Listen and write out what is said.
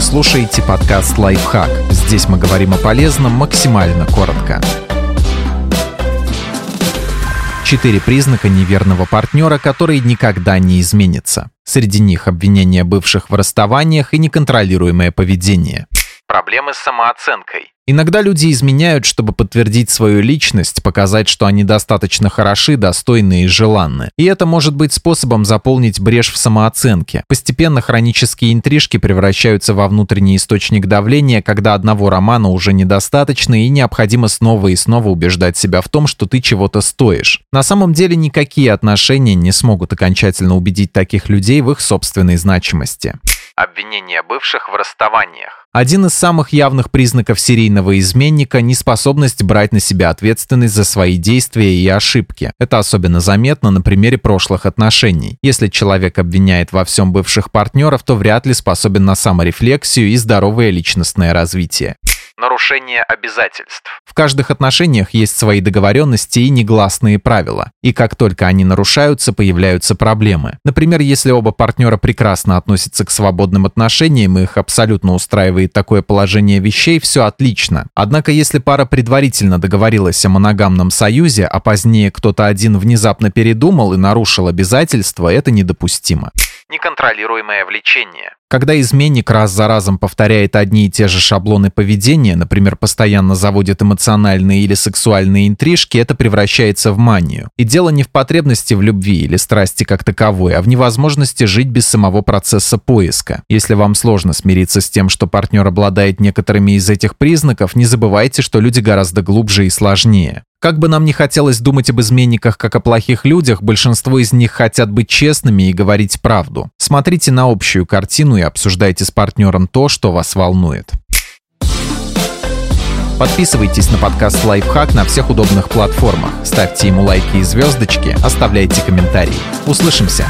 Слушаете подкаст «Лайфхак». Здесь мы говорим о полезном максимально коротко. Четыре признака неверного партнера, которые никогда не изменятся. Среди них обвинения бывших в расставаниях и неконтролируемое поведение. Проблемы с самооценкой. Иногда люди изменяют, чтобы подтвердить свою личность, показать, что они достаточно хороши, достойны и желанны. И это может быть способом заполнить брешь в самооценке. Постепенно хронические интрижки превращаются во внутренний источник давления, когда одного романа уже недостаточно и необходимо снова и снова убеждать себя в том, что ты чего-то стоишь. На самом деле никакие отношения не смогут окончательно убедить таких людей в их собственной значимости. Обвинения бывших в расставаниях. Один из самых явных признаков серийного изменника – неспособность брать на себя ответственность за свои действия и ошибки. Это особенно заметно на примере прошлых отношений. Если человек обвиняет во всем бывших партнеров, то вряд ли способен на саморефлексию и здоровое личностное развитие нарушение обязательств. В каждых отношениях есть свои договоренности и негласные правила. И как только они нарушаются, появляются проблемы. Например, если оба партнера прекрасно относятся к свободным отношениям и их абсолютно устраивает такое положение вещей, все отлично. Однако, если пара предварительно договорилась о моногамном союзе, а позднее кто-то один внезапно передумал и нарушил обязательства, это недопустимо неконтролируемое влечение. Когда изменник раз за разом повторяет одни и те же шаблоны поведения, например, постоянно заводит эмоциональные или сексуальные интрижки, это превращается в манию. И дело не в потребности в любви или страсти как таковой, а в невозможности жить без самого процесса поиска. Если вам сложно смириться с тем, что партнер обладает некоторыми из этих признаков, не забывайте, что люди гораздо глубже и сложнее. Как бы нам ни хотелось думать об изменниках как о плохих людях, большинство из них хотят быть честными и говорить правду. Смотрите на общую картину и обсуждайте с партнером то, что вас волнует. Подписывайтесь на подкаст «Лайфхак» на всех удобных платформах. Ставьте ему лайки и звездочки, оставляйте комментарии. Услышимся!